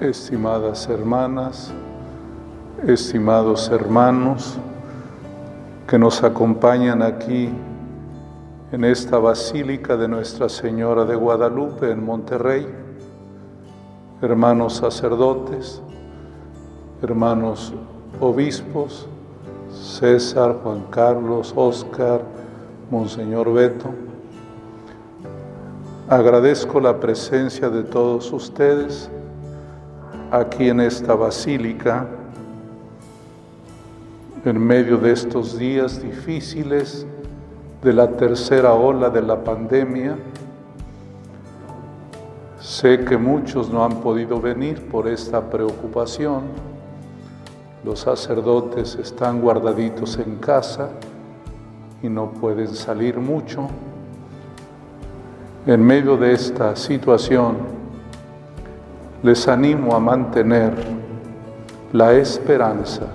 estimadas hermanas, estimados hermanos que nos acompañan aquí en esta Basílica de Nuestra Señora de Guadalupe en Monterrey, hermanos sacerdotes, hermanos obispos, César, Juan Carlos, Oscar, Monseñor Beto. Agradezco la presencia de todos ustedes aquí en esta basílica, en medio de estos días difíciles de la tercera ola de la pandemia. Sé que muchos no han podido venir por esta preocupación. Los sacerdotes están guardaditos en casa y no pueden salir mucho. En medio de esta situación, les animo a mantener la esperanza,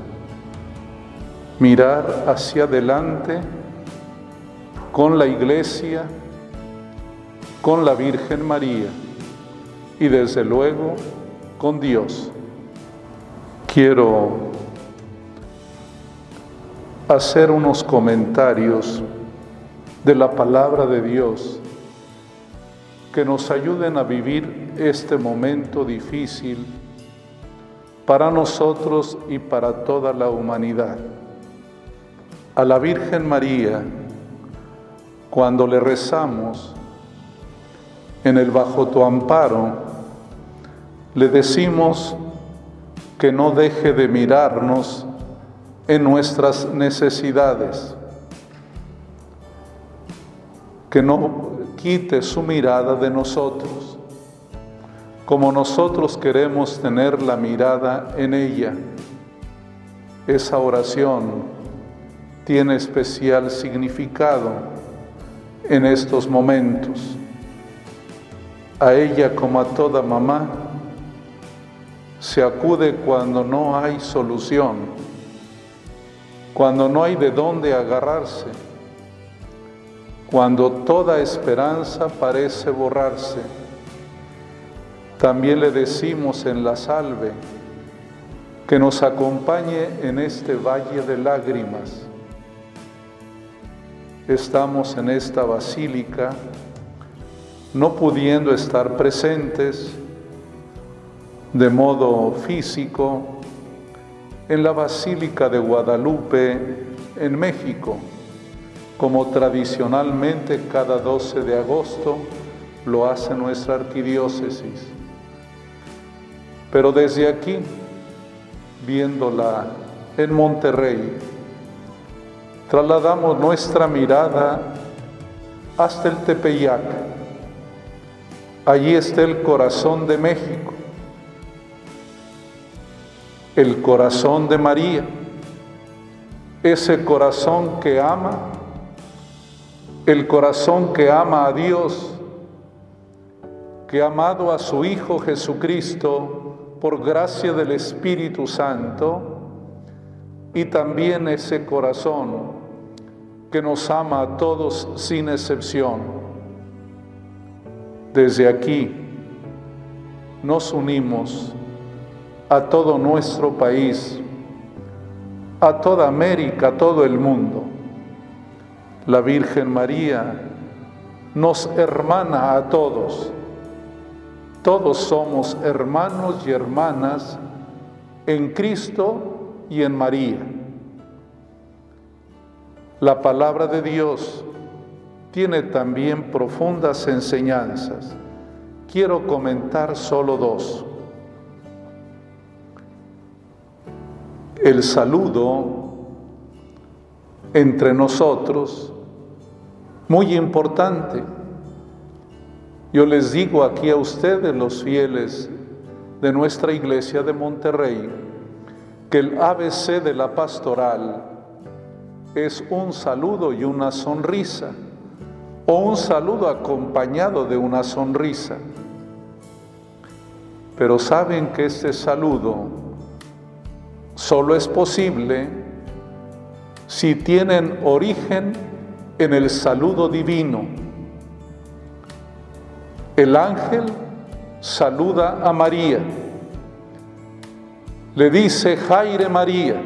mirar hacia adelante con la Iglesia, con la Virgen María y desde luego con Dios. Quiero hacer unos comentarios de la palabra de Dios que nos ayuden a vivir este momento difícil para nosotros y para toda la humanidad. A la Virgen María, cuando le rezamos en el bajo tu amparo, le decimos que no deje de mirarnos en nuestras necesidades, que no quite su mirada de nosotros, como nosotros queremos tener la mirada en ella. Esa oración tiene especial significado en estos momentos. A ella como a toda mamá se acude cuando no hay solución, cuando no hay de dónde agarrarse cuando toda esperanza parece borrarse. También le decimos en la salve que nos acompañe en este valle de lágrimas. Estamos en esta basílica no pudiendo estar presentes de modo físico en la Basílica de Guadalupe en México como tradicionalmente cada 12 de agosto lo hace nuestra arquidiócesis. Pero desde aquí, viéndola en Monterrey, trasladamos nuestra mirada hasta el Tepeyac. Allí está el corazón de México, el corazón de María, ese corazón que ama el corazón que ama a Dios, que ha amado a su Hijo Jesucristo por gracia del Espíritu Santo, y también ese corazón que nos ama a todos sin excepción. Desde aquí nos unimos a todo nuestro país, a toda América, a todo el mundo la Virgen María nos hermana a todos. Todos somos hermanos y hermanas en Cristo y en María. La palabra de Dios tiene también profundas enseñanzas. Quiero comentar solo dos. El saludo entre nosotros muy importante. Yo les digo aquí a ustedes, los fieles de nuestra iglesia de Monterrey, que el ABC de la pastoral es un saludo y una sonrisa, o un saludo acompañado de una sonrisa. Pero saben que este saludo solo es posible si tienen origen en el saludo divino. El ángel saluda a María le dice Jaire María,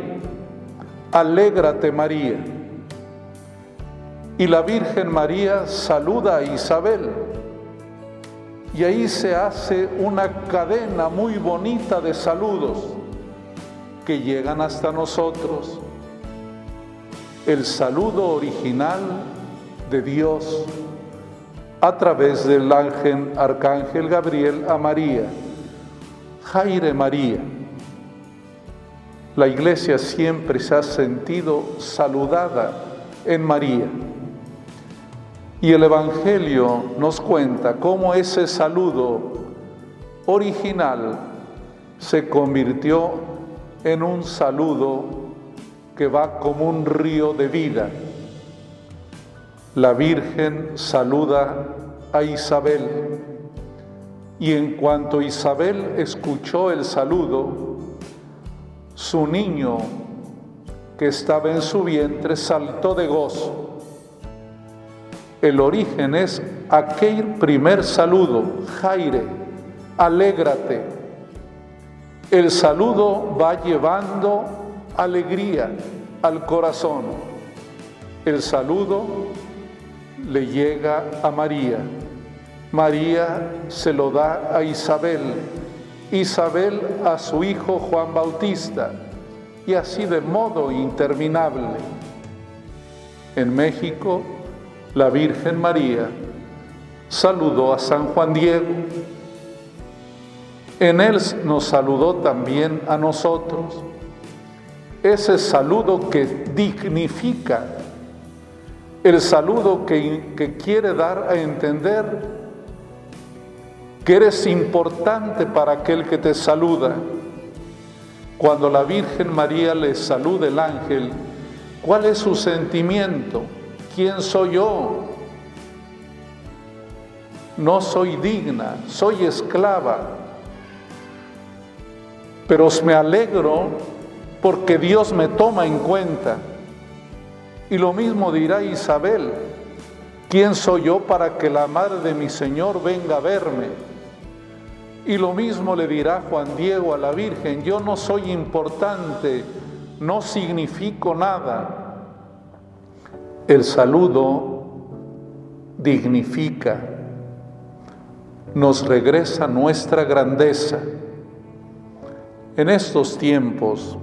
alégrate María. Y la Virgen María saluda a Isabel. Y ahí se hace una cadena muy bonita de saludos que llegan hasta nosotros. El saludo original de Dios a través del ángel, arcángel Gabriel a María. Jaire María. La iglesia siempre se ha sentido saludada en María. Y el Evangelio nos cuenta cómo ese saludo original se convirtió en un saludo que va como un río de vida. La Virgen saluda a Isabel y en cuanto Isabel escuchó el saludo, su niño que estaba en su vientre saltó de gozo. El origen es aquel primer saludo, Jaire, alégrate. El saludo va llevando alegría al corazón. El saludo le llega a María. María se lo da a Isabel, Isabel a su hijo Juan Bautista, y así de modo interminable. En México, la Virgen María saludó a San Juan Diego. En él nos saludó también a nosotros. Ese saludo que dignifica, el saludo que, que quiere dar a entender que eres importante para aquel que te saluda. Cuando la Virgen María le saluda el ángel, ¿cuál es su sentimiento? ¿Quién soy yo? No soy digna, soy esclava, pero me alegro porque Dios me toma en cuenta. Y lo mismo dirá Isabel, ¿quién soy yo para que la madre de mi Señor venga a verme? Y lo mismo le dirá Juan Diego a la Virgen, yo no soy importante, no significo nada. El saludo dignifica, nos regresa nuestra grandeza. En estos tiempos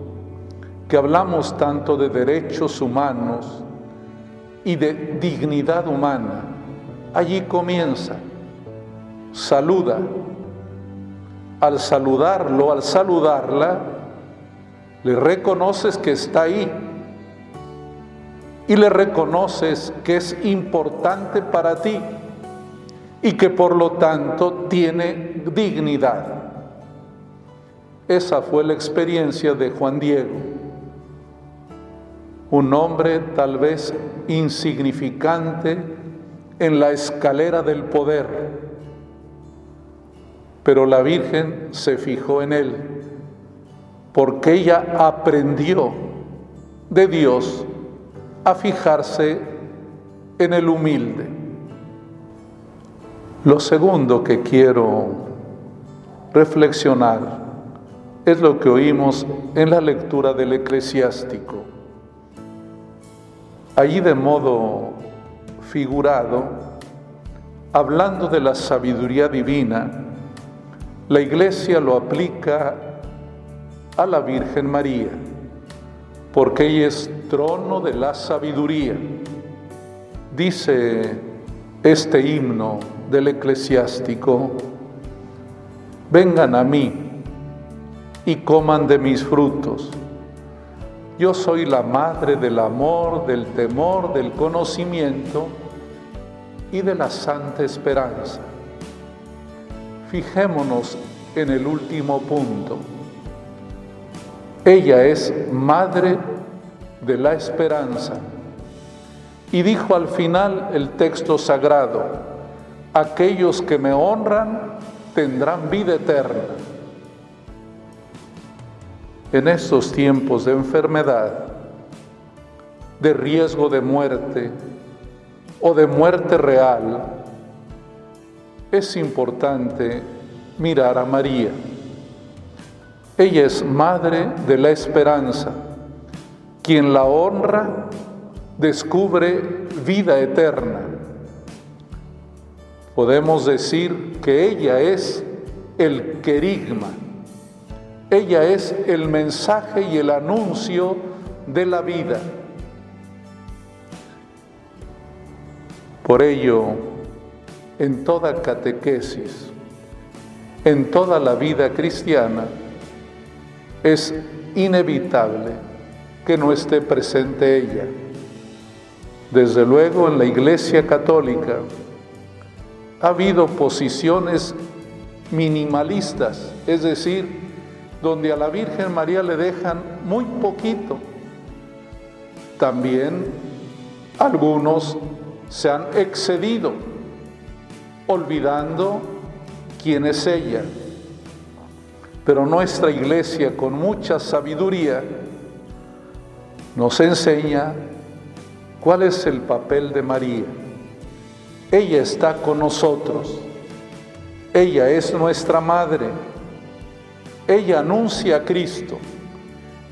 que hablamos tanto de derechos humanos y de dignidad humana, allí comienza. Saluda, al saludarlo, al saludarla, le reconoces que está ahí y le reconoces que es importante para ti y que por lo tanto tiene dignidad. Esa fue la experiencia de Juan Diego, un hombre tal vez insignificante en la escalera del poder, pero la Virgen se fijó en él porque ella aprendió de Dios a fijarse en el humilde. Lo segundo que quiero reflexionar es lo que oímos en la lectura del eclesiástico. Allí de modo figurado, hablando de la sabiduría divina, la iglesia lo aplica a la Virgen María, porque ella es trono de la sabiduría. Dice este himno del eclesiástico, vengan a mí y coman de mis frutos. Yo soy la madre del amor, del temor, del conocimiento y de la santa esperanza. Fijémonos en el último punto. Ella es madre de la esperanza. Y dijo al final el texto sagrado, aquellos que me honran tendrán vida eterna. En estos tiempos de enfermedad, de riesgo de muerte o de muerte real, es importante mirar a María. Ella es madre de la esperanza. Quien la honra descubre vida eterna. Podemos decir que ella es el querigma. Ella es el mensaje y el anuncio de la vida. Por ello, en toda catequesis, en toda la vida cristiana, es inevitable que no esté presente ella. Desde luego en la Iglesia Católica ha habido posiciones minimalistas, es decir, donde a la Virgen María le dejan muy poquito. También algunos se han excedido, olvidando quién es ella. Pero nuestra iglesia, con mucha sabiduría, nos enseña cuál es el papel de María. Ella está con nosotros. Ella es nuestra madre. Ella anuncia a Cristo.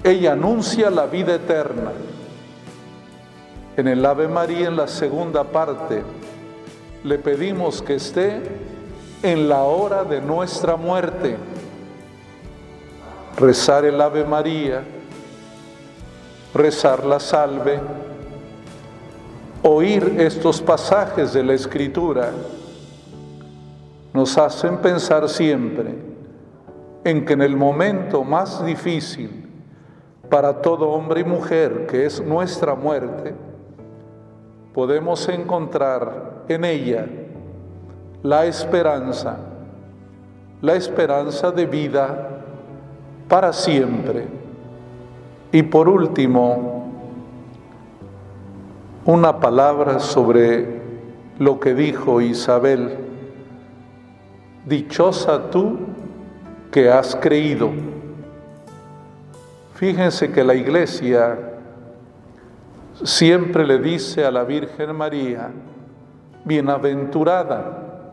Ella anuncia la vida eterna. En el Ave María, en la segunda parte, le pedimos que esté en la hora de nuestra muerte. Rezar el Ave María, rezar la salve, oír estos pasajes de la Escritura, nos hacen pensar siempre en que en el momento más difícil para todo hombre y mujer, que es nuestra muerte, podemos encontrar en ella la esperanza, la esperanza de vida para siempre. Y por último, una palabra sobre lo que dijo Isabel. Dichosa tú que has creído. Fíjense que la iglesia siempre le dice a la Virgen María, bienaventurada,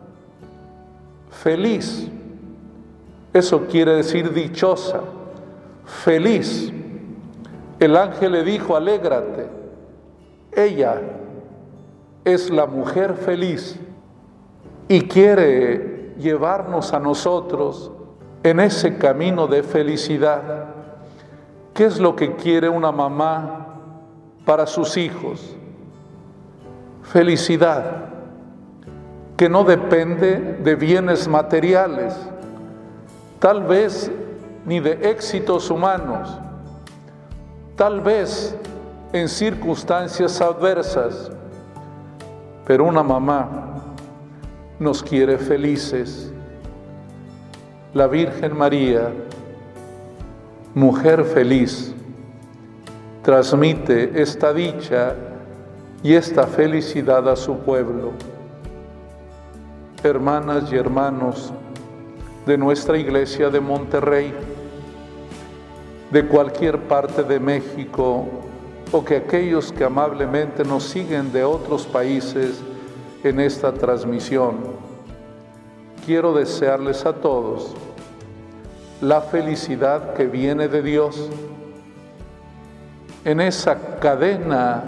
feliz. Eso quiere decir dichosa, feliz. El ángel le dijo, alégrate. Ella es la mujer feliz y quiere llevarnos a nosotros en ese camino de felicidad. ¿Qué es lo que quiere una mamá para sus hijos? Felicidad que no depende de bienes materiales, tal vez ni de éxitos humanos, tal vez en circunstancias adversas, pero una mamá nos quiere felices. La Virgen María, mujer feliz, transmite esta dicha y esta felicidad a su pueblo hermanas y hermanos de nuestra iglesia de Monterrey, de cualquier parte de México o que aquellos que amablemente nos siguen de otros países en esta transmisión. Quiero desearles a todos la felicidad que viene de Dios. En esa cadena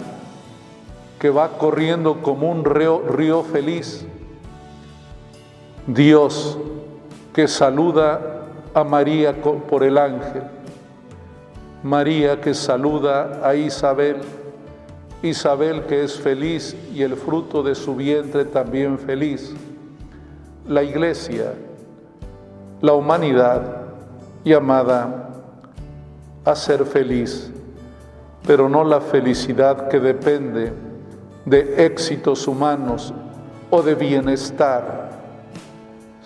que va corriendo como un río, feliz Dios que saluda a María por el ángel, María que saluda a Isabel, Isabel que es feliz y el fruto de su vientre también feliz, la iglesia, la humanidad llamada a ser feliz, pero no la felicidad que depende de éxitos humanos o de bienestar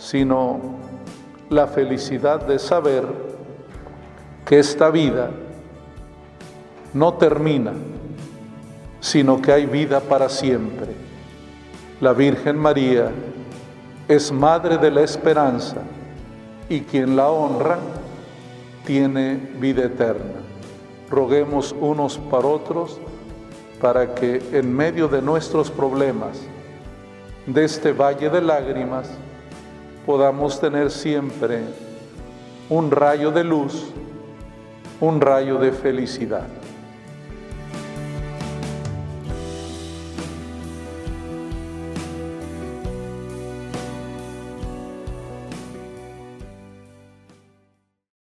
sino la felicidad de saber que esta vida no termina, sino que hay vida para siempre. La Virgen María es Madre de la Esperanza y quien la honra tiene vida eterna. Roguemos unos para otros para que en medio de nuestros problemas, de este valle de lágrimas, podamos tener siempre un rayo de luz, un rayo de felicidad.